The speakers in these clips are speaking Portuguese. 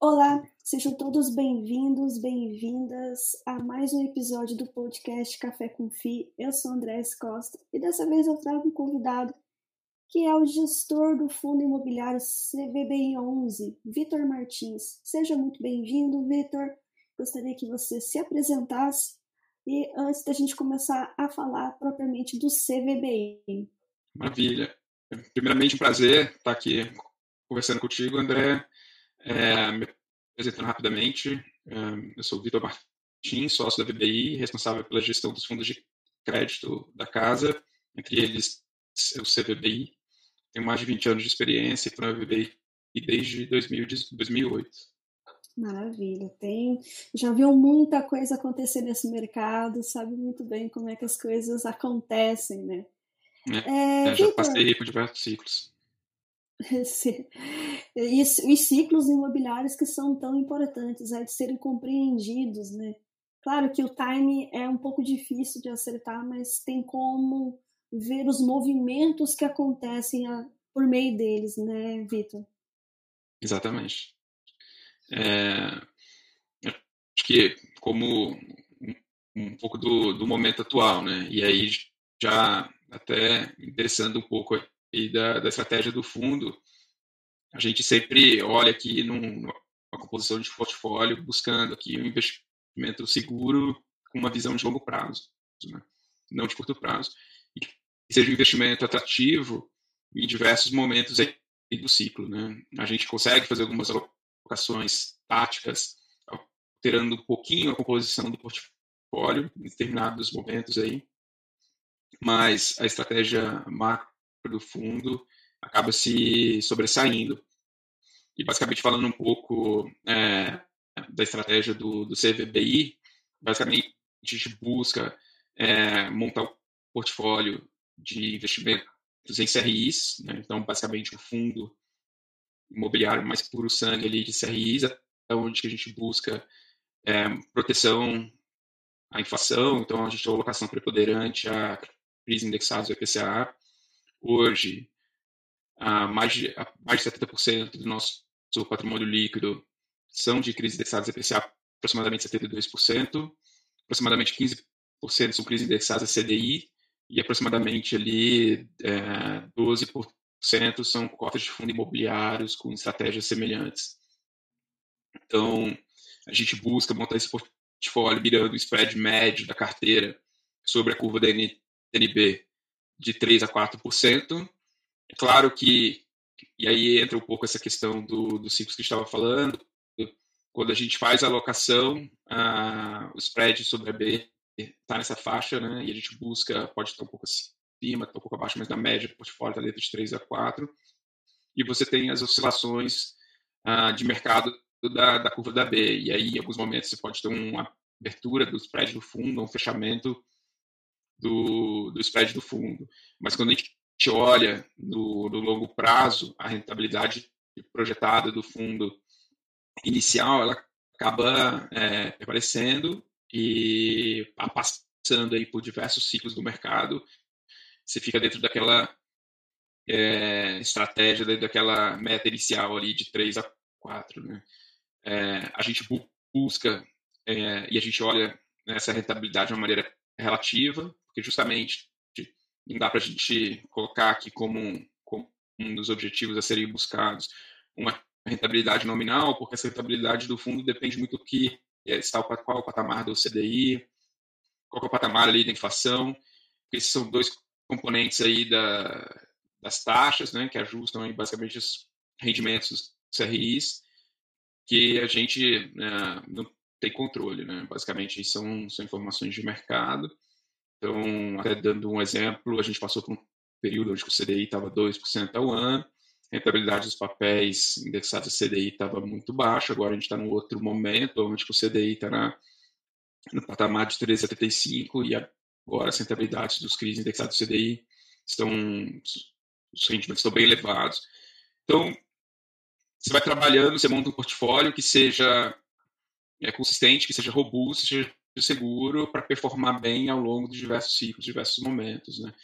Olá, sejam todos bem-vindos, bem-vindas a mais um episódio do podcast Café com Fi. Eu sou Andrés Costa e dessa vez eu trago um convidado que é o gestor do Fundo Imobiliário CVBI 11, Vitor Martins. Seja muito bem-vindo, Vitor. Gostaria que você se apresentasse e antes da gente começar a falar propriamente do CVBI. Maravilha. Primeiramente, um prazer estar aqui conversando contigo, André. É, me apresentando rapidamente, é, eu sou Vitor Martins, sócio da VBI, responsável pela gestão dos fundos de crédito da casa, entre eles o CVBI. Tenho mais de 20 anos de experiência com a VBI desde 2008. Maravilha, tem, já viu muita coisa acontecer nesse mercado, sabe muito bem como é que as coisas acontecem, né? É, é, já passei por diversos ciclos. e os ciclos imobiliários que são tão importantes é, de serem compreendidos, né? Claro que o time é um pouco difícil de acertar, mas tem como ver os movimentos que acontecem a, por meio deles, né, Vitor? Exatamente. É, acho que como um, pouco do, do momento atual, né? E aí já até interessando um pouco e da, da estratégia do fundo, a gente sempre olha aqui num, numa composição de portfólio buscando aqui um investimento seguro com uma visão de longo prazo, né? não de curto prazo. E que seja um investimento atrativo em diversos momentos aí do ciclo. Né? A gente consegue fazer algumas alocações táticas, alterando um pouquinho a composição do portfólio em determinados momentos aí, mas a estratégia macro do fundo acaba se sobressaindo. E basicamente falando um pouco é, da estratégia do, do CVBI, basicamente a gente busca é, montar um portfólio de investimentos em CRIs, né? então basicamente um fundo imobiliário mais puro sangue ali de CRIs, onde que a gente busca é, proteção à inflação, então a gente tem alocação preponderante a crise indexados ao IPCA, Hoje, mais de, mais de 70% do nosso patrimônio líquido são de crises indexadas IPCA, aproximadamente 72%, aproximadamente 15% são crises indexadas a CDI e aproximadamente ali é, 12% são cotas de fundos imobiliários com estratégias semelhantes. Então, a gente busca montar esse portfólio mirando o spread médio da carteira sobre a curva da NTNB de 3 a 4%. É claro que, e aí entra um pouco essa questão do, do ciclo que estava falando, quando a gente faz a alocação, a, o spread sobre a B está nessa faixa, né, e a gente busca, pode estar um pouco acima, estar um pouco abaixo, mas na média do portfólio está dentro de 3 a 4, e você tem as oscilações ah, de mercado da, da curva da B, e aí em alguns momentos você pode ter uma abertura do spread do fundo, um fechamento do, do spread do fundo. Mas quando a gente olha no, no longo prazo, a rentabilidade projetada do fundo inicial, ela acaba é, prevalecendo e passando aí por diversos ciclos do mercado, você fica dentro daquela é, estratégia, dentro daquela meta inicial ali de 3 a 4. Né? É, a gente busca é, e a gente olha essa rentabilidade de uma maneira relativa, porque justamente não dá para a gente colocar aqui como um, como um dos objetivos a serem buscados uma rentabilidade nominal, porque essa rentabilidade do fundo depende muito do que é, está qual é o patamar do CDI, qual é o patamar ali da inflação, porque esses são dois componentes aí da, das taxas, né, que ajustam aí basicamente os rendimentos dos CRIs, que a gente né, não tem controle, né, basicamente são, são informações de mercado, então, até dando um exemplo, a gente passou por um período onde o CDI estava 2% ao ano, a rentabilidade dos papéis indexados a CDI estava muito baixa, agora a gente está num outro momento, onde o CDI está no patamar de 3,75 e agora as rentabilidades dos CRIs indexados a CDI estão, os rendimentos estão bem elevados. Então, você vai trabalhando, você monta um portfólio que seja é, consistente, que seja robusto, seja seguro para performar bem ao longo de diversos ciclos, diversos momentos, né?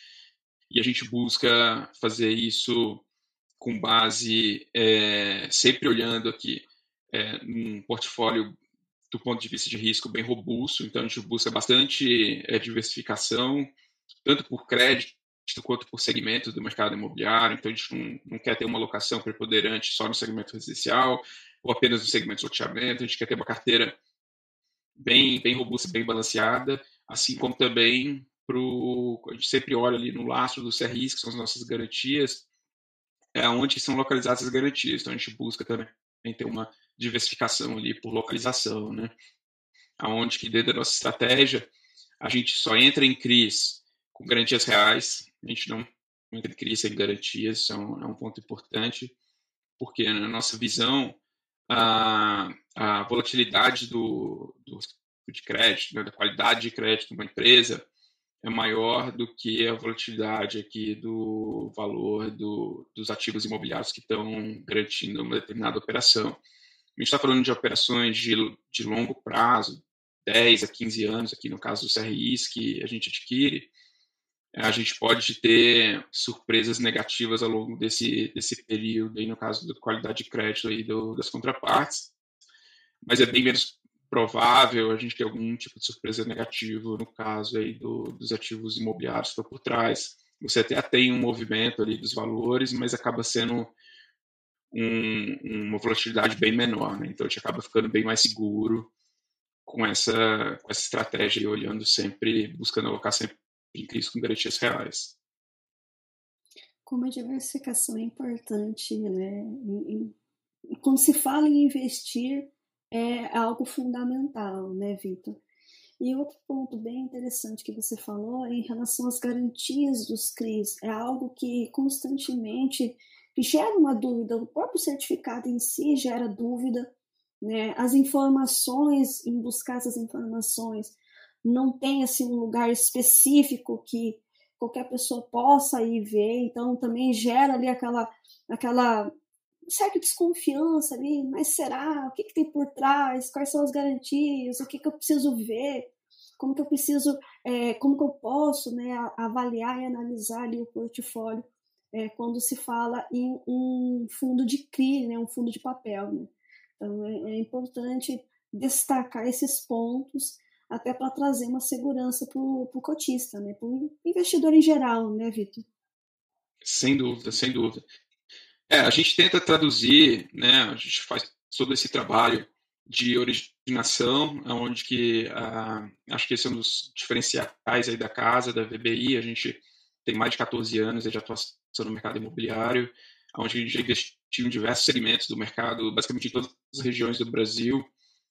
E a gente busca fazer isso com base é, sempre olhando aqui é, um portfólio do ponto de vista de risco bem robusto, então a gente busca bastante é, diversificação, tanto por crédito quanto por segmentos do mercado imobiliário, então a gente não, não quer ter uma alocação preponderante só no segmento residencial ou apenas no segmento de loteamento, a gente quer ter uma carteira bem, bem robusta, bem balanceada, assim como também pro, a gente sempre olha ali no lastro dos CRIs, que são as nossas garantias, é onde são localizadas as garantias, então a gente busca também ter uma diversificação ali por localização, né? Aonde que dentro da nossa estratégia a gente só entra em CRIs com garantias reais, a gente não entra em CRIs sem garantias, isso é um, é um ponto importante, porque na nossa visão a, a volatilidade do, do de crédito, né, da qualidade de crédito de uma empresa é maior do que a volatilidade aqui do valor do, dos ativos imobiliários que estão garantindo uma determinada operação. Gente está falando de operações de, de longo prazo, 10 a 15 anos, aqui no caso dos CRIs que a gente adquire, a gente pode ter surpresas negativas ao longo desse, desse período, aí no caso da qualidade de crédito aí do, das contrapartes, mas é bem menos provável a gente ter algum tipo de surpresa negativa no caso aí do, dos ativos imobiliários que por trás. Você até tem um movimento ali dos valores, mas acaba sendo um, uma volatilidade bem menor, né? Então a gente acaba ficando bem mais seguro com essa, com essa estratégia e olhando sempre, buscando alocar sempre em crise com garantias reais. Como a diversificação é importante, né? quando se fala em investir, é algo fundamental, né, Vitor? E outro ponto bem interessante que você falou em relação às garantias dos CRIs. É algo que constantemente gera uma dúvida, o próprio certificado em si gera dúvida, né? As informações, em buscar essas informações, não tem assim um lugar específico que qualquer pessoa possa ir ver, então também gera ali aquela aquela certa desconfiança ali, mas será? O que, que tem por trás? Quais são as garantias? O que, que eu preciso ver? Como que eu preciso, é, como que eu posso né, avaliar e analisar ali o portfólio é, quando se fala em um fundo de CRI, né, um fundo de papel. Né? Então, é, é importante destacar esses pontos até para trazer uma segurança para o cotista, né, para o investidor em geral, né, Vitor? Sem dúvida, sem dúvida. É, a gente tenta traduzir, né, a gente faz todo esse trabalho de originação, onde que uh, acho que esse é um dos diferenciais aí da casa, da VBI, a gente tem mais de 14 anos de atuação no mercado imobiliário, onde a gente já investiu em diversos segmentos do mercado, basicamente em todas as regiões do Brasil.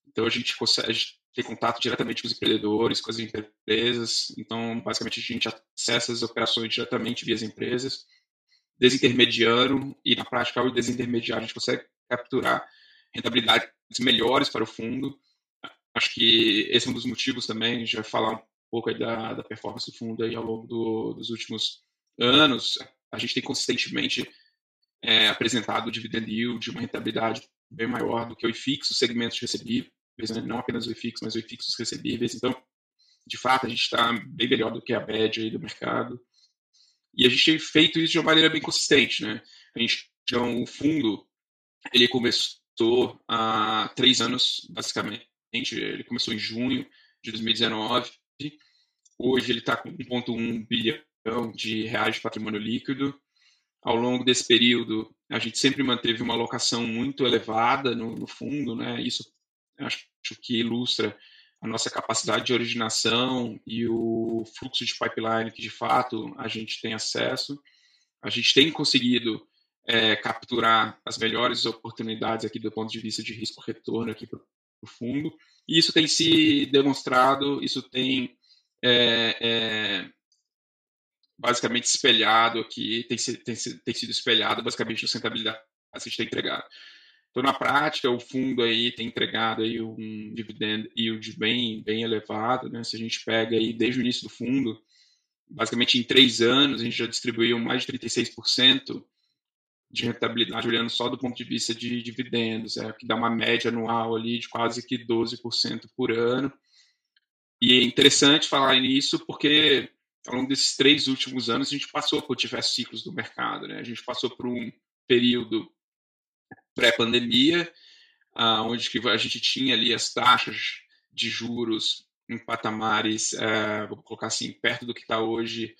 Então a gente consegue ter contato diretamente com os empreendedores, com as empresas. Então, basicamente, a gente acessa as operações diretamente via as empresas, desintermediando, e na prática, ao desintermediário, a gente consegue capturar rentabilidades melhores para o fundo. Acho que esse é um dos motivos também, vai falar um pouco da, da performance do fundo aí ao longo do, dos últimos anos a gente tem consistentemente é, apresentado dividend yield, uma rentabilidade bem maior do que o IFIX, os segmentos recebíveis, né? não apenas o IFIX, mas o IFIX os recebíveis. Então, de fato, a gente está bem melhor do que a média do mercado. E a gente tem feito isso de uma maneira bem consistente. Né? A gente, então, o fundo, ele começou há três anos, basicamente. Ele começou em junho de 2019. Hoje ele está com 1,1 bilhão de reais de patrimônio líquido. Ao longo desse período, a gente sempre manteve uma alocação muito elevada no, no fundo, né? Isso acho que ilustra a nossa capacidade de originação e o fluxo de pipeline que de fato a gente tem acesso. A gente tem conseguido é, capturar as melhores oportunidades aqui do ponto de vista de risco-retorno aqui para o fundo. E isso tem se demonstrado, isso tem é, é, basicamente espelhado aqui, tem, tem, tem sido espelhado basicamente sustentabilidade a gente tem entregado. Então, na prática, o fundo aí tem entregado aí um dividend yield bem, bem elevado, né? Se a gente pega aí desde o início do fundo, basicamente em três anos, a gente já distribuiu mais de 36% de rentabilidade, olhando só do ponto de vista de dividendos, é, que dá uma média anual ali de quase que 12% por ano. e é interessante falar nisso porque ao longo desses três últimos anos a gente passou por diversos ciclos do mercado. Né? A gente passou por um período pré-pandemia, uh, onde que a gente tinha ali as taxas de juros em patamares, uh, vou colocar assim, perto do que está hoje,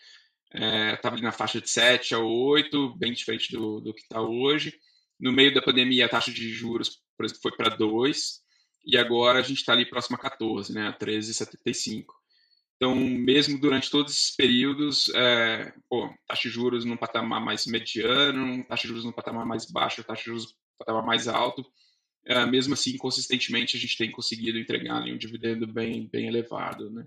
estava uh, ali na faixa de 7 a 8, bem diferente do, do que está hoje. No meio da pandemia, a taxa de juros, por exemplo, foi para 2, e agora a gente está ali próximo a 14, né, a 13,75. Então, mesmo durante todos esses períodos, é, pô, taxa de juros num patamar mais mediano, taxa de juros num patamar mais baixo, taxa de juros num patamar mais alto, é, mesmo assim, consistentemente, a gente tem conseguido entregar ali, um dividendo bem, bem elevado. Né?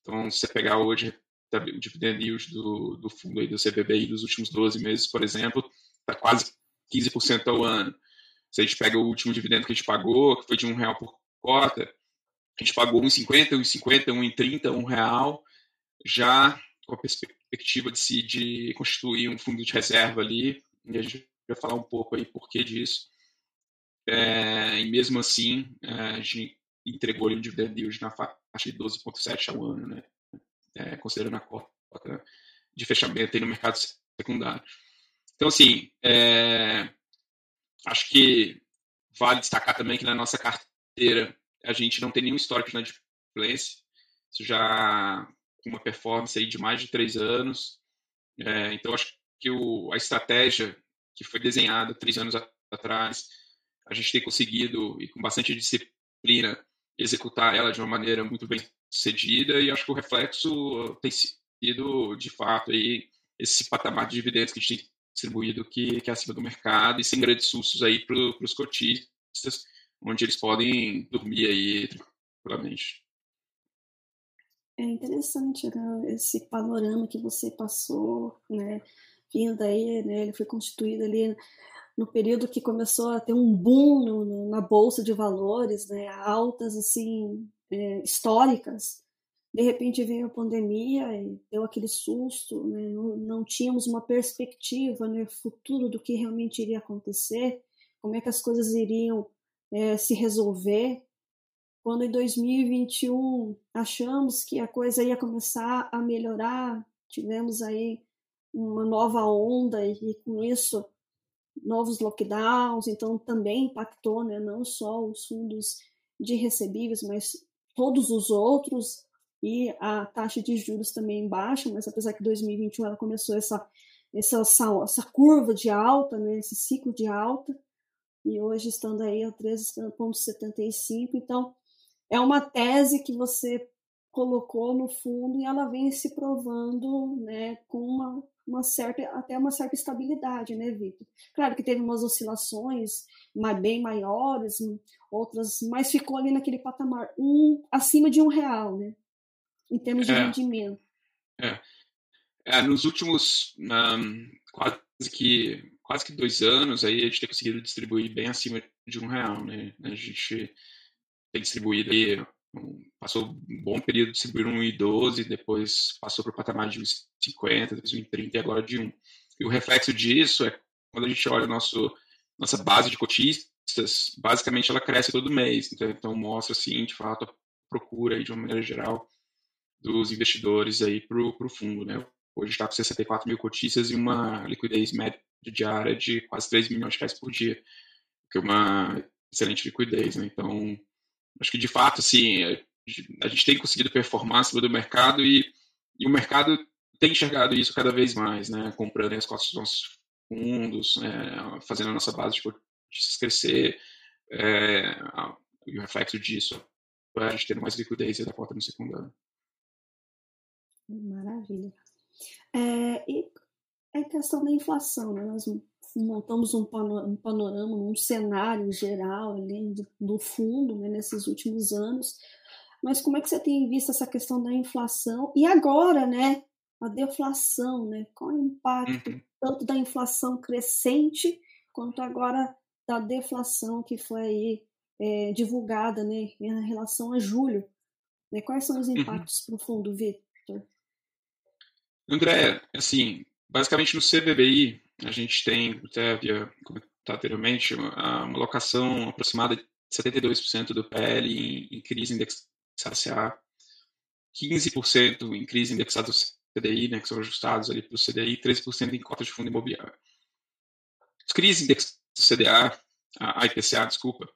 Então, se você pegar hoje o dividend yield do, do fundo aí do CBBI dos últimos 12 meses, por exemplo, está quase 15% ao ano. Se a gente pega o último dividendo que a gente pagou, que foi de um real por cota, a gente pagou 1,50, 1,50, 1,30, 1 real, já com a perspectiva de se de constituir um fundo de reserva ali, e a gente vai falar um pouco aí por que disso. É, e mesmo assim, é, a gente entregou ali um dividend yield na faixa de 12,7 ao ano, né? É, considerando a cota de fechamento aí no mercado secundário. Então, assim, é, acho que vale destacar também que na nossa carteira a gente não tem nenhum histórico de inadimplência. Isso já com uma performance aí de mais de três anos. É, então, acho que o, a estratégia que foi desenhada três anos atrás, a gente tem conseguido, e com bastante disciplina, executar ela de uma maneira muito bem sucedida, e acho que o reflexo tem sido, de fato, aí, esse patamar de dividendos que a gente tem distribuído que, que é acima do mercado e sem grandes sustos aí para os cotistas, onde eles podem dormir aí tranquilamente. É interessante né, esse panorama que você passou, né, vindo aí, né, ele foi constituído ali no período que começou a ter um boom no, na bolsa de valores, né, altas assim é, históricas. De repente veio a pandemia e deu aquele susto, né, não, não tínhamos uma perspectiva, né, futuro do que realmente iria acontecer, como é que as coisas iriam é, se resolver. Quando em 2021 achamos que a coisa ia começar a melhorar, tivemos aí uma nova onda e com isso novos lockdowns, então também impactou, né, não só os fundos de recebíveis, mas todos os outros e a taxa de juros também baixa, mas apesar que 2021 ela começou essa essa, essa curva de alta, né, esse ciclo de alta, e hoje estando aí a 13,75. Então, é uma tese que você colocou no fundo e ela vem se provando né, com uma, uma certa, até uma certa estabilidade, né, Vitor? Claro que teve umas oscilações bem maiores, outras, mas ficou ali naquele patamar, um acima de um real, né? Em termos de é, rendimento. É. é. nos últimos um, quase que quase que dois anos, aí a gente tem conseguido distribuir bem acima de um real, né? A gente tem distribuído aí, passou um bom período distribuindo um 1,12, depois passou para o patamar de 1,50, 1,30 e agora de 1. E o reflexo disso é quando a gente olha nosso, nossa base de cotistas, basicamente ela cresce todo mês, então, então mostra, assim, de fato, a procura aí, de uma maneira geral dos investidores aí para o fundo, né? Hoje está com 64 mil cotistas e uma liquidez média diária de quase 3 milhões de reais por dia, que é uma excelente liquidez. Né? Então, acho que de fato, assim, a gente tem conseguido performar acima do mercado e, e o mercado tem enxergado isso cada vez mais, né? comprando as costas dos nossos fundos, é, fazendo a nossa base de cotistas crescer. É, e o reflexo disso é a gente tendo mais liquidez da porta no secundário. Maravilha. É, e a questão da inflação, né? Nós montamos um panorama, um cenário geral ali do fundo né, nesses últimos anos. Mas como é que você tem visto essa questão da inflação? E agora, né, a deflação, né? Qual é o impacto uhum. tanto da inflação crescente quanto agora da deflação que foi aí é, divulgada, né, em relação a julho? Né? Quais são os uhum. impactos uhum. para o fundo, Victor? André, assim, basicamente no CBBI a gente tem, até havia comentado anteriormente, uma, uma alocação aproximada de 72% do PL em, em crise indexada CA. 15% em crise indexada ao CDI, né, que são ajustados ali para o CDI, e 13% em cotas de fundo imobiliário. Os CRIs indexados ao CDA, a IPCA, desculpa,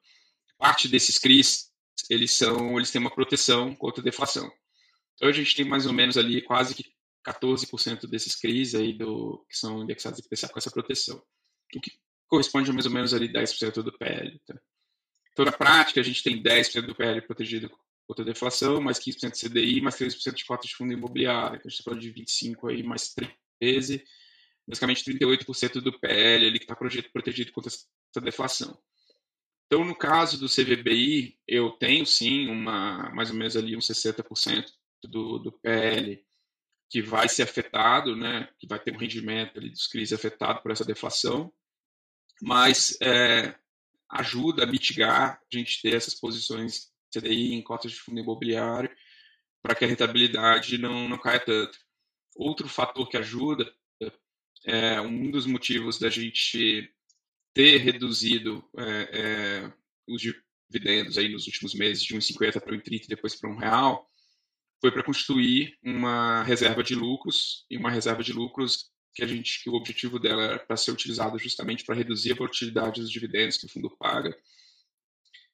parte desses CRIs, eles são, eles têm uma proteção contra deflação. Então a gente tem mais ou menos ali quase que 14% desses CRIs aí do, que são indexados IPCA com essa proteção, o que corresponde a mais ou menos ali 10% do PL. Tá? Então, na prática, a gente tem 10% do PL protegido contra a deflação, mais 15% de CDI, mais 13% de cotas de fundo imobiliário. Então, a gente está falando de 25% aí, mais 13%, basicamente 38% do PL ali que está protegido contra essa deflação. Então, no caso do CVBI, eu tenho sim uma, mais ou menos ali uns 60% do, do PL que vai ser afetado, né, que vai ter um rendimento ali dos CRIs afetado por essa deflação, mas é, ajuda a mitigar a gente ter essas posições CDI em cotas de fundo imobiliário para que a rentabilidade não, não caia tanto. Outro fator que ajuda é um dos motivos da gente ter reduzido é, é, os dividendos aí nos últimos meses de 1,50 para 1,30 e depois para um real foi para constituir uma reserva de lucros e uma reserva de lucros que a gente que o objetivo dela era para ser utilizado justamente para reduzir a volatilidade dos dividendos que o fundo paga.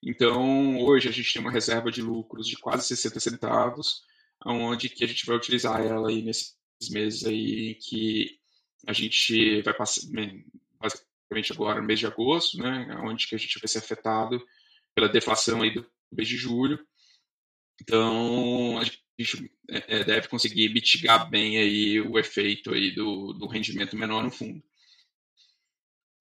Então, hoje a gente tem uma reserva de lucros de quase 60 centavos, onde que a gente vai utilizar ela aí nesses meses aí que a gente vai passar, basicamente agora no mês de agosto, né, onde que a gente vai ser afetado pela deflação aí do mês de julho. Então, a gente é, é, deve conseguir mitigar bem aí o efeito aí do, do rendimento menor no fundo.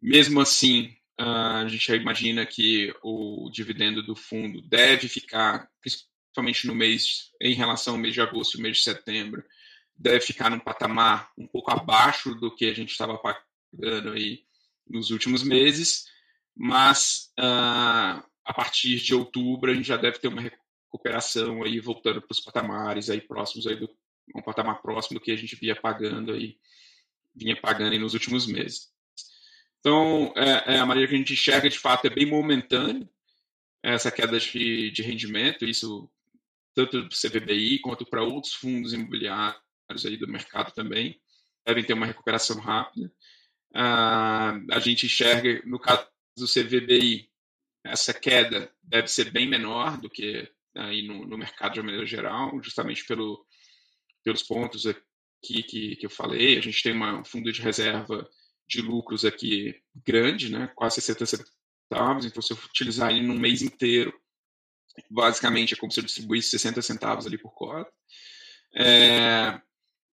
Mesmo assim, a gente imagina que o dividendo do fundo deve ficar, principalmente no mês, em relação ao mês de agosto e mês de setembro, deve ficar num patamar um pouco abaixo do que a gente estava pagando aí nos últimos meses, mas uh, a partir de outubro a gente já deve ter uma recuperação aí voltando para os patamares aí próximos aí do um patamar próximo do que a gente via pagando aí vinha pagando aí nos últimos meses. Então, é, é a maneira que a gente enxerga de fato é bem momentâneo essa queda de, de rendimento, isso tanto do CVBI quanto para outros fundos imobiliários aí do mercado também devem ter uma recuperação rápida. Ah, a gente enxerga no caso do CVBI essa queda deve ser bem menor do que aí no, no mercado de maneira geral, justamente pelo, pelos pontos aqui que, que eu falei. A gente tem uma, um fundo de reserva de lucros aqui grande, né, quase 60 centavos, então se eu utilizar ele num mês inteiro, basicamente é como se eu distribuísse 60 centavos ali por cota. É,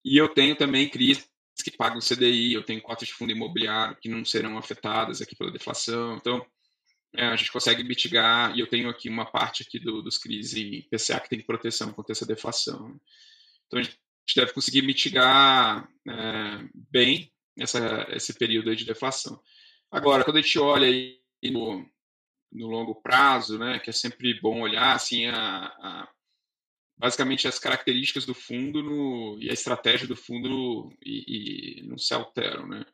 e eu tenho também crises que pagam CDI, eu tenho cotas de fundo imobiliário que não serão afetadas aqui pela deflação, então é, a gente consegue mitigar, e eu tenho aqui uma parte aqui do, dos CRIs e PCA que tem proteção contra essa deflação. Então a gente deve conseguir mitigar é, bem essa, esse período de deflação. Agora, quando a gente olha aí no, no longo prazo, né, que é sempre bom olhar assim a, a basicamente as características do fundo no, e a estratégia do fundo no, e, e não se alteram, né?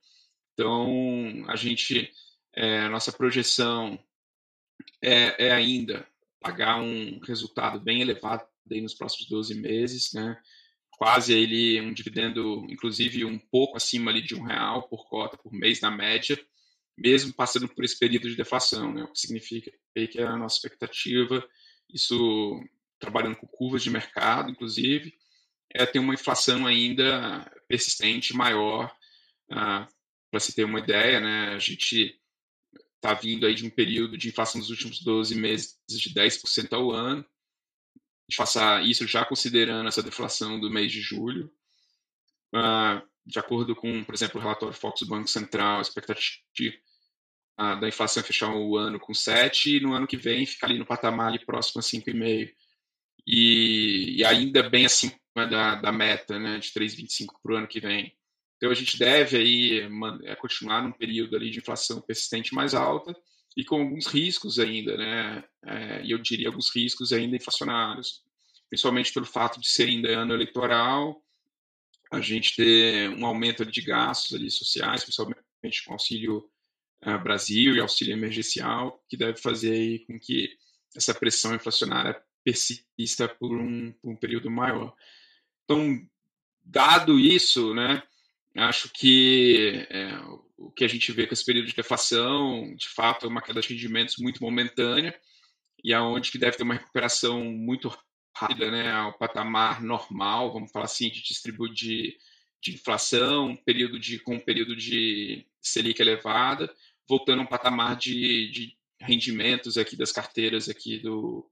Então a gente é, nossa projeção é, é, ainda pagar um resultado bem elevado aí nos próximos 12 meses, né? quase ele um dividendo, inclusive um pouco acima ali de um real por cota por mês na média, mesmo passando por esse período de deflação, né? o que significa que a nossa expectativa, isso trabalhando com curvas de mercado, inclusive, é ter uma inflação ainda persistente, maior. Ah, Para se ter uma ideia, né? a gente está vindo aí de um período de inflação dos últimos 12 meses de 10% ao ano. A gente faça isso já considerando essa deflação do mês de julho. Uh, de acordo com, por exemplo, o relatório Fox do Banco Central, a expectativa uh, da inflação é fechar o ano com 7 e no ano que vem ficar ali no patamar ali próximo a 5,5. E, e ainda bem acima da, da meta né, de 3,25 para o ano que vem. Então a gente deve aí é, continuar num período ali de inflação persistente mais alta e com alguns riscos ainda, né? É, e eu diria alguns riscos ainda inflacionários, principalmente pelo fato de ser ainda ano eleitoral, a gente ter um aumento de gastos ali sociais, principalmente com auxílio uh, Brasil e auxílio emergencial, que deve fazer aí com que essa pressão inflacionária persista por um, por um período maior. Então, dado isso, né, acho que é, o que a gente vê com esse período de deflação, de fato, é uma queda de rendimentos muito momentânea e aonde que deve ter uma recuperação muito rápida, né, ao patamar normal, vamos falar assim, de distribuir de, de inflação, período de com um período de selic elevada, voltando a um patamar de, de rendimentos aqui das carteiras aqui do,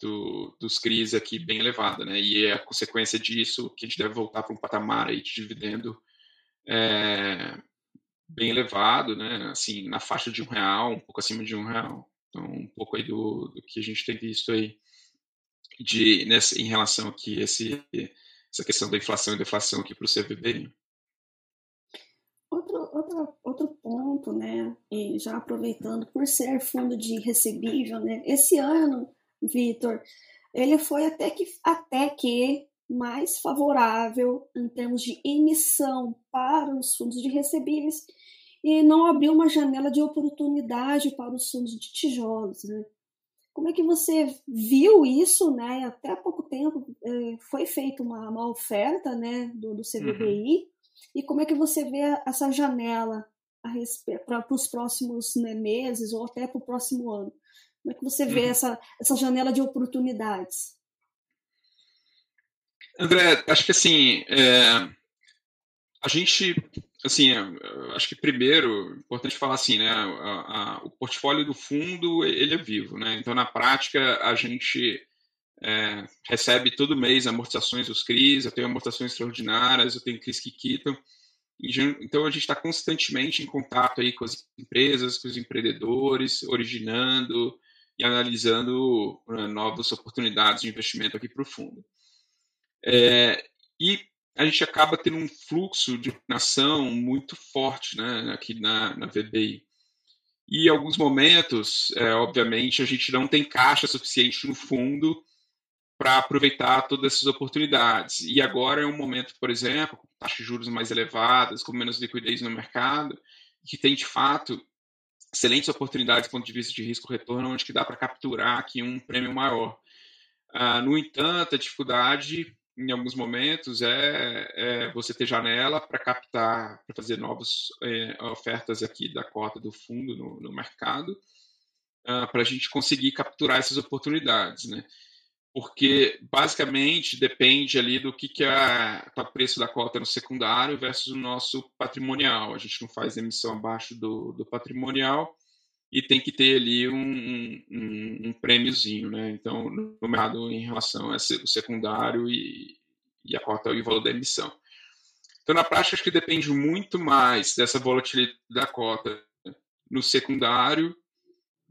do, dos CRIs aqui bem elevada, né? E é a consequência disso que a gente deve voltar para um patamar aí de dividendo é, bem elevado, né? Assim, na faixa de um real, um pouco acima de um real. Então, um pouco aí do, do que a gente tem visto aí de, nessa, em relação aqui esse, essa questão da inflação e deflação aqui para o CVB. Outro, outro, outro ponto, né, e já aproveitando, por ser fundo de recebível, né, esse ano, Vitor, ele foi até que, até que mais favorável em termos de emissão para os fundos de recebíveis e não abriu uma janela de oportunidade para os fundos de tijolos. Né? Como é que você viu isso? Né? Até há pouco tempo eh, foi feita uma, uma oferta né, do, do uhum. e como é que você vê essa janela para os próximos né, meses ou até para o próximo ano? Como é que você vê uhum. essa, essa janela de oportunidades? André, acho que assim, é, a gente, assim, é, acho que primeiro, importante falar assim, né, a, a, o portfólio do fundo, ele é vivo, né, então na prática a gente é, recebe todo mês amortizações dos CRIs, eu tenho amortizações extraordinárias, eu tenho CRIs que quitam, então a gente está constantemente em contato aí com as empresas, com os empreendedores, originando e analisando uh, novas oportunidades de investimento aqui para o fundo. É, e a gente acaba tendo um fluxo de nação muito forte né, aqui na, na VBI. E em alguns momentos, é, obviamente, a gente não tem caixa suficiente no fundo para aproveitar todas essas oportunidades. E agora é um momento, por exemplo, com taxas de juros mais elevadas, com menos liquidez no mercado, que tem de fato excelentes oportunidades do ponto de vista de risco-retorno, onde que dá para capturar aqui um prêmio maior. Uh, no entanto, a dificuldade em alguns momentos é, é você ter janela para captar, para fazer novas é, ofertas aqui da cota do fundo no, no mercado, uh, para a gente conseguir capturar essas oportunidades, né? Porque basicamente depende ali do que, que é o preço da cota no secundário versus o nosso patrimonial. A gente não faz emissão abaixo do, do patrimonial e tem que ter ali um, um, um prêmiozinho, né? Então, no mercado em relação ao secundário e, e a cota e o valor da emissão. Então, na prática, acho que depende muito mais dessa volatilidade da cota no secundário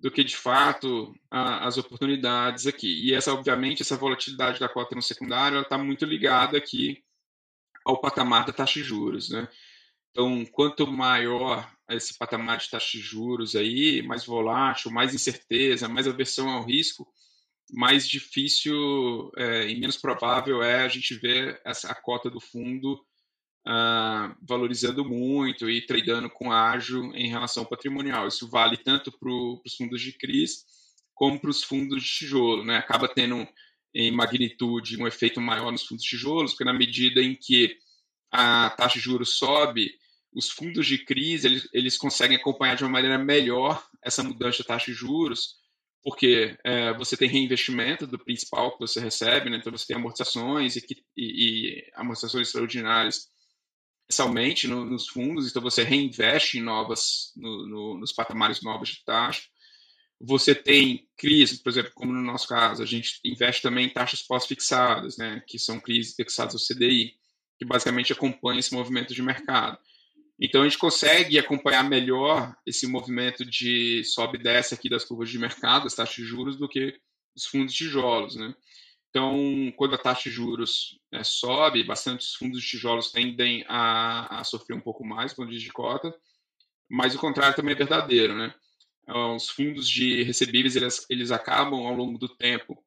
do que, de fato, a, as oportunidades aqui. E essa, obviamente, essa volatilidade da cota no secundário está muito ligada aqui ao patamar da taxa de juros, né? Então, quanto maior esse patamar de taxa de juros aí, mais volátil, mais incerteza, mais aversão ao risco, mais difícil é, e menos provável é a gente ver essa, a cota do fundo ah, valorizando muito e tradando com ágil em relação ao patrimonial. Isso vale tanto para os fundos de CRIs como para os fundos de tijolo. Né? Acaba tendo em magnitude um efeito maior nos fundos de tijolos, porque na medida em que a taxa de juros sobe, os fundos de crise eles, eles conseguem acompanhar de uma maneira melhor essa mudança de taxa de juros, porque é, você tem reinvestimento do principal que você recebe, né? então você tem amortizações e, e, e amortizações extraordinárias mensalmente no, nos fundos, então você reinveste em novas, no, no, nos patamares novos de taxa. Você tem crise, por exemplo, como no nosso caso, a gente investe também em taxas pós-fixadas, né, que são crises fixadas ao CDI, que basicamente acompanha esse movimento de mercado. Então a gente consegue acompanhar melhor esse movimento de sobe e desce aqui das curvas de mercado, das taxas de juros, do que os fundos de tijolos, né? Então, quando a taxa de juros né, sobe, bastante os fundos de tijolos tendem a, a sofrer um pouco mais quando diz de cota, mas o contrário também é verdadeiro, né? Então, os fundos de recebíveis, eles, eles acabam, ao longo do tempo,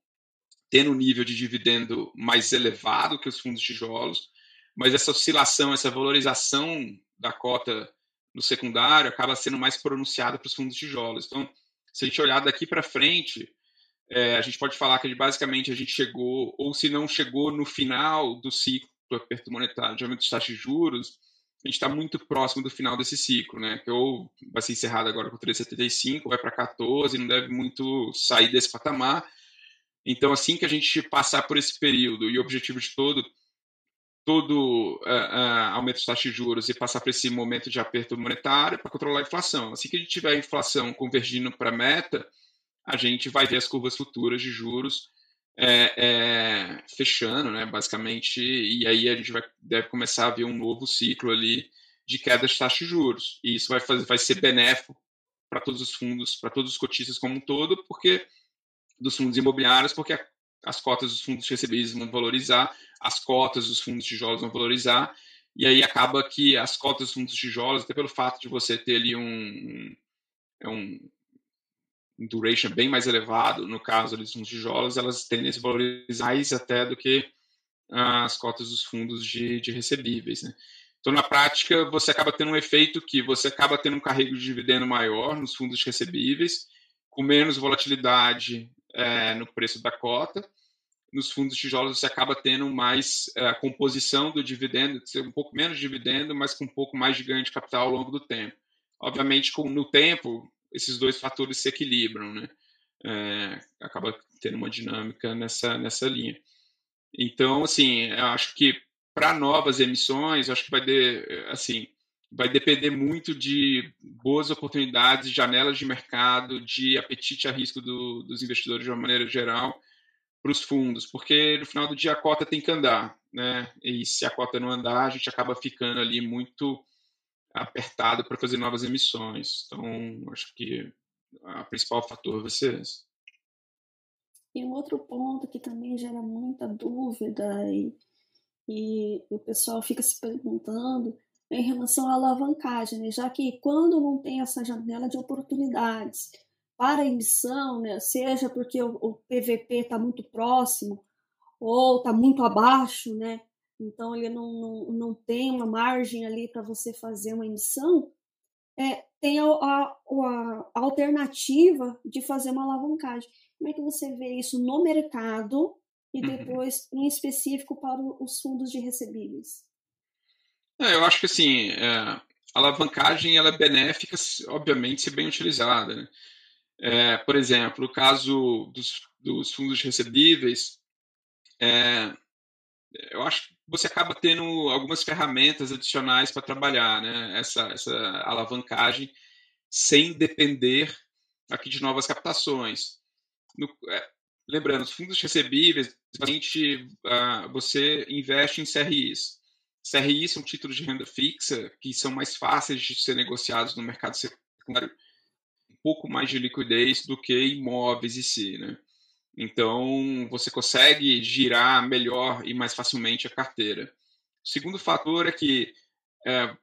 tendo um nível de dividendo mais elevado que os fundos de tijolos, mas essa oscilação, essa valorização da cota no secundário acaba sendo mais pronunciada para os fundos de tijolos. Então, se a gente olhar daqui para frente, é, a gente pode falar que basicamente a gente chegou, ou se não chegou no final do ciclo do aperto monetário de aumento de taxas de juros, a gente está muito próximo do final desse ciclo, né? Que ou vai ser encerrado agora com 3,75, vai para 14, não deve muito sair desse patamar. Então, assim que a gente passar por esse período e o objetivo de todo todo uh, uh, aumento de taxa de juros e passar por esse momento de aperto monetário para controlar a inflação. Assim que a gente tiver a inflação convergindo para a meta, a gente vai ver as curvas futuras de juros é, é, fechando, né, basicamente, e aí a gente vai, deve começar a ver um novo ciclo ali de queda de taxa de juros. E isso vai, fazer, vai ser benéfico para todos os fundos, para todos os cotistas como um todo, porque dos fundos imobiliários, porque as cotas dos fundos recebíveis vão valorizar, as cotas dos fundos tijolos vão valorizar, e aí acaba que as cotas dos fundos tijolos, até pelo fato de você ter ali um, um, um duration bem mais elevado, no caso dos fundos tijolos, elas tendem a se valorizar mais até do que as cotas dos fundos de, de recebíveis. Né? Então, na prática, você acaba tendo um efeito que você acaba tendo um carrego de dividendo maior nos fundos recebíveis, com menos volatilidade é, no preço da cota. Nos fundos tijolos você acaba tendo mais é, composição do dividendo, um pouco menos de dividendo, mas com um pouco mais de ganho de capital ao longo do tempo. Obviamente, com, no tempo, esses dois fatores se equilibram, né? É, acaba tendo uma dinâmica nessa, nessa linha. Então, assim, eu acho que para novas emissões, acho que vai de, assim, vai depender muito de boas oportunidades, janelas de mercado, de apetite a risco do, dos investidores de uma maneira geral para os fundos, porque no final do dia a cota tem que andar, né? E se a cota não andar, a gente acaba ficando ali muito apertado para fazer novas emissões. Então, acho que o principal fator vai ser esse. E um outro ponto que também gera muita dúvida e, e o pessoal fica se perguntando em relação à alavancagem, né? já que quando não tem essa janela de oportunidades para emissão, né? seja porque o, o PVP está muito próximo ou está muito abaixo, né? Então ele não, não, não tem uma margem ali para você fazer uma emissão, é, tem a, a, a, alternativa de fazer uma alavancagem. Como é que você vê isso no mercado e uhum. depois, uhum. em específico, para os fundos de recebíveis? É, eu acho que assim, é, a alavancagem ela é benéfica, obviamente, se bem utilizada. Né? É, por exemplo, o caso dos, dos fundos recebíveis, é, eu acho que você acaba tendo algumas ferramentas adicionais para trabalhar né? essa, essa alavancagem sem depender aqui de novas captações. No, é, lembrando, os fundos recebíveis, basicamente, uh, você investe em CRIs. CRI são títulos de renda fixa que são mais fáceis de ser negociados no mercado secundário, um pouco mais de liquidez do que imóveis em si, né? Então, você consegue girar melhor e mais facilmente a carteira. O segundo fator é que é,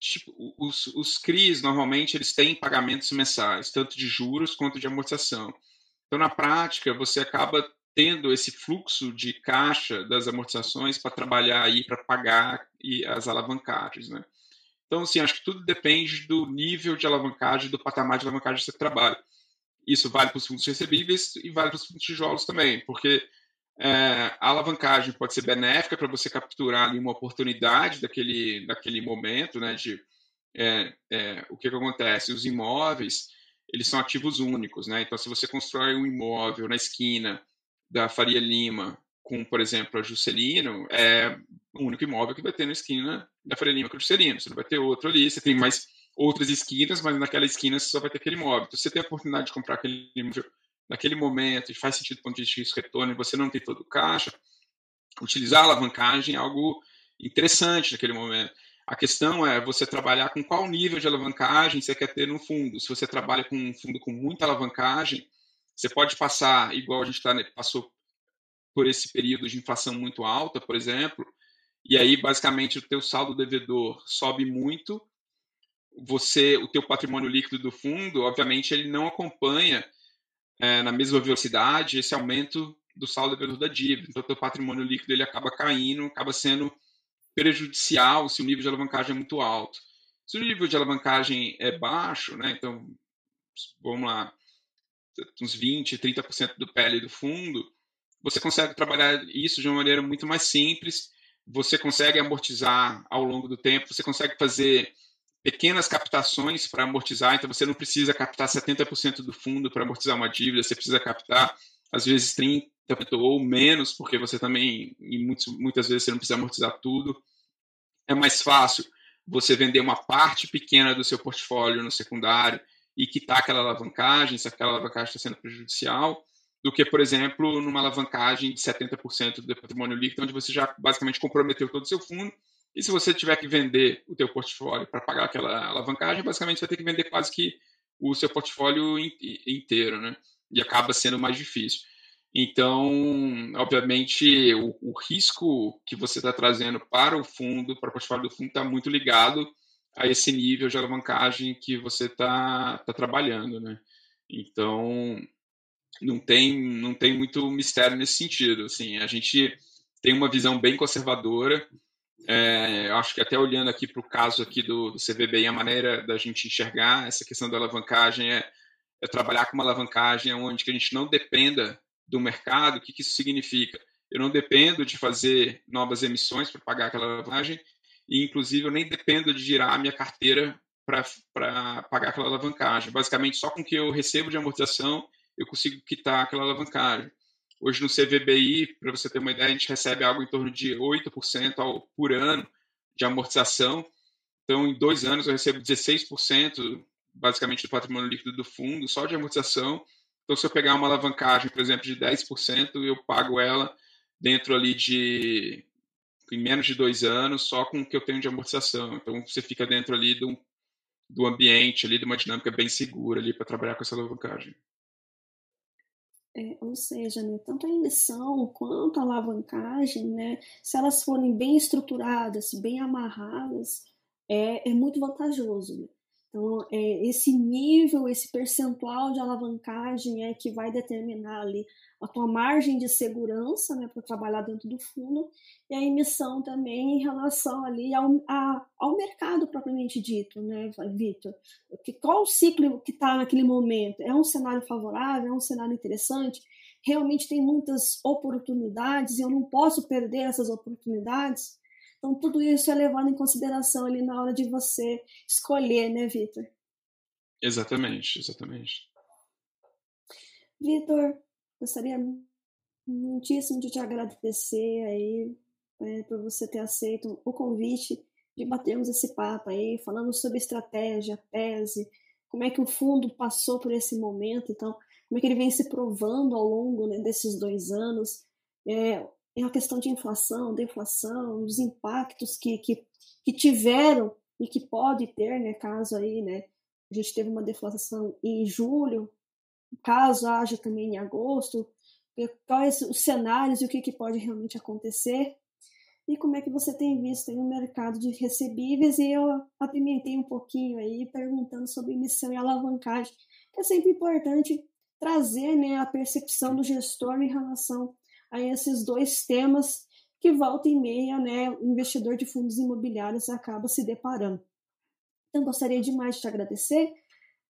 tipo, os, os CRIs, normalmente, eles têm pagamentos mensais, tanto de juros quanto de amortização. Então, na prática, você acaba tendo esse fluxo de caixa das amortizações para trabalhar aí para pagar e as alavancagens, né? Então, assim, acho que tudo depende do nível de alavancagem, do patamar de alavancagem que você trabalha. Isso vale para os fundos recebíveis e vale para os fundos tijolos também, porque é, a alavancagem pode ser benéfica para você capturar ali uma oportunidade daquele, daquele momento, né? De é, é, o que, que acontece? Os imóveis eles são ativos únicos, né? Então, se você constrói um imóvel na esquina da Faria Lima com, por exemplo, a Juscelino, é o único imóvel que vai ter na esquina da Faria Lima com a Juscelino. Você não vai ter outro ali, você tem mais outras esquinas, mas naquela esquina você só vai ter aquele imóvel. Então, você tem a oportunidade de comprar aquele imóvel naquele momento, e faz sentido do ponto de vista de risco retorno, e você não tem todo o caixa, utilizar a alavancagem é algo interessante naquele momento. A questão é você trabalhar com qual nível de alavancagem você quer ter no fundo. Se você trabalha com um fundo com muita alavancagem, você pode passar, igual a gente tá, passou por esse período de inflação muito alta, por exemplo, e aí basicamente o teu saldo devedor sobe muito, você, o teu patrimônio líquido do fundo, obviamente ele não acompanha é, na mesma velocidade esse aumento do saldo devedor da dívida. Então, o teu patrimônio líquido ele acaba caindo, acaba sendo prejudicial se o nível de alavancagem é muito alto. Se o nível de alavancagem é baixo, né, então, vamos lá, uns 20, 30% do PL do fundo, você consegue trabalhar isso de uma maneira muito mais simples, você consegue amortizar ao longo do tempo, você consegue fazer pequenas captações para amortizar, então você não precisa captar 70% do fundo para amortizar uma dívida, você precisa captar às vezes 30% ou menos, porque você também, muitas vezes, você não precisa amortizar tudo. É mais fácil você vender uma parte pequena do seu portfólio no secundário e quitar aquela alavancagem, se aquela alavancagem está sendo prejudicial, do que, por exemplo, numa alavancagem de 70% do patrimônio líquido, onde você já basicamente comprometeu todo o seu fundo. E se você tiver que vender o teu portfólio para pagar aquela alavancagem, basicamente você vai ter que vender quase que o seu portfólio inteiro, né? E acaba sendo mais difícil. Então, obviamente, o, o risco que você está trazendo para o fundo, para o portfólio do fundo, está muito ligado a esse nível de alavancagem que você está tá trabalhando, né? Então, não tem, não tem muito mistério nesse sentido. Assim, a gente tem uma visão bem conservadora. É, acho que até olhando aqui para o caso aqui do, do CVBI, a maneira da gente enxergar essa questão da alavancagem é, é trabalhar com uma alavancagem onde que a gente não dependa do mercado, o que, que isso significa? Eu não dependo de fazer novas emissões para pagar aquela alavancagem, e inclusive eu nem dependo de girar a minha carteira para pagar aquela alavancagem. Basicamente, só com o que eu recebo de amortização, eu consigo quitar aquela alavancagem. Hoje no CVBI, para você ter uma ideia, a gente recebe algo em torno de 8% ao, por ano de amortização. Então, em dois anos, eu recebo 16%, basicamente, do patrimônio líquido do fundo, só de amortização. Então, se eu pegar uma alavancagem, por exemplo, de 10%, eu pago ela dentro ali de em menos de dois anos, só com o que eu tenho de amortização. Então, você fica dentro ali do, do ambiente, ali de uma dinâmica bem segura ali para trabalhar com essa alavancagem. É, ou seja, né, tanto a emissão quanto a alavancagem, né, se elas forem bem estruturadas, bem amarradas, é, é muito vantajoso. Né? Então, é, esse nível, esse percentual de alavancagem é que vai determinar ali a tua margem de segurança né, para trabalhar dentro do fundo e a emissão também em relação ali ao, a, ao mercado propriamente dito, né, Vitor? Qual o ciclo que está naquele momento? É um cenário favorável? É um cenário interessante? Realmente tem muitas oportunidades e eu não posso perder essas oportunidades? Então, tudo isso é levado em consideração ali na hora de você escolher, né, Vitor? Exatamente, exatamente. Vitor, gostaria muitíssimo de te agradecer aí né, por você ter aceito o convite de batermos esse papo aí, falando sobre estratégia, tese, como é que o fundo passou por esse momento, então, como é que ele vem se provando ao longo né, desses dois anos, é, é a questão de inflação, deflação, os impactos que, que, que tiveram e que pode ter, né, caso aí, né, a gente teve uma deflação em julho, caso haja também em agosto, quais os cenários e o que, que pode realmente acontecer, e como é que você tem visto aí o mercado de recebíveis, e eu apimentei um pouquinho aí, perguntando sobre emissão e alavancagem, é sempre importante trazer né, a percepção do gestor em relação a esses dois temas que volta e meia, né, o investidor de fundos imobiliários acaba se deparando. Então, gostaria demais de te agradecer.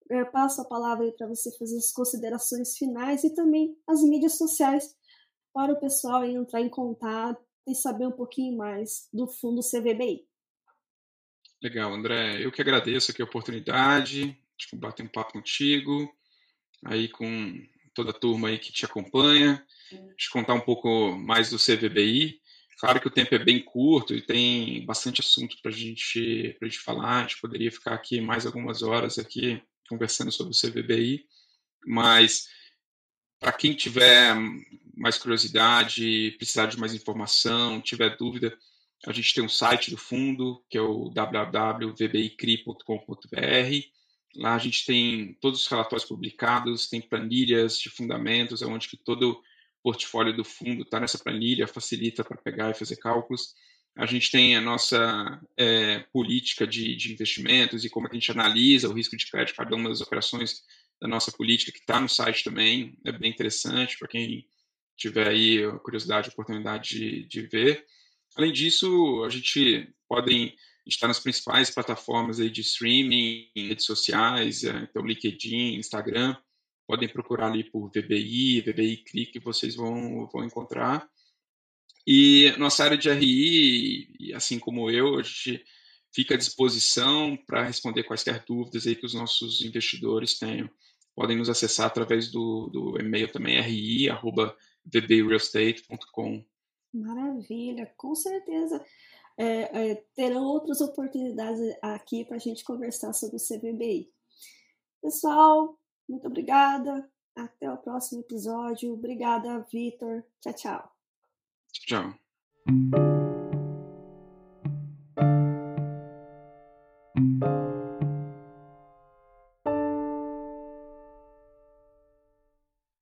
Eu passo a palavra para você fazer as considerações finais e também as mídias sociais para o pessoal entrar em contato e saber um pouquinho mais do fundo CVBI. Legal, André. Eu que agradeço aqui a oportunidade de bater um papo contigo, aí com toda a turma aí que te acompanha te contar um pouco mais do CVBI. Claro que o tempo é bem curto e tem bastante assunto para gente, a gente falar. A gente poderia ficar aqui mais algumas horas aqui conversando sobre o CVBI, mas para quem tiver mais curiosidade, precisar de mais informação, tiver dúvida, a gente tem um site do fundo, que é o www.vbicri.com.br. Lá a gente tem todos os relatórios publicados, tem planilhas de fundamentos, onde que todo portfólio do fundo está nessa planilha, facilita para pegar e fazer cálculos. A gente tem a nossa é, política de, de, investimentos e como é a gente analisa o risco de crédito cada uma das operações da nossa política, que está no site também. É bem interessante para quem tiver aí curiosidade, oportunidade de, de ver. Além disso, a gente pode estar nas principais plataformas aí de streaming, redes sociais, é, então LinkedIn, Instagram. podem procurar ali por VBI, VBI Clique, vocês vão, vão encontrar. E nossa área de RI, assim como eu, a gente fica à disposição para responder quaisquer dúvidas aí que os nossos investidores tenham. Podem nos acessar através do, do e-mail também, ri.vbrealestate.com. Maravilha, com certeza. É, é, terão outras oportunidades aqui para a gente conversar sobre o CVBI. Pessoal, muito obrigada. Até o próximo episódio. Obrigada, Vitor. Tchau, tchau. Tchau.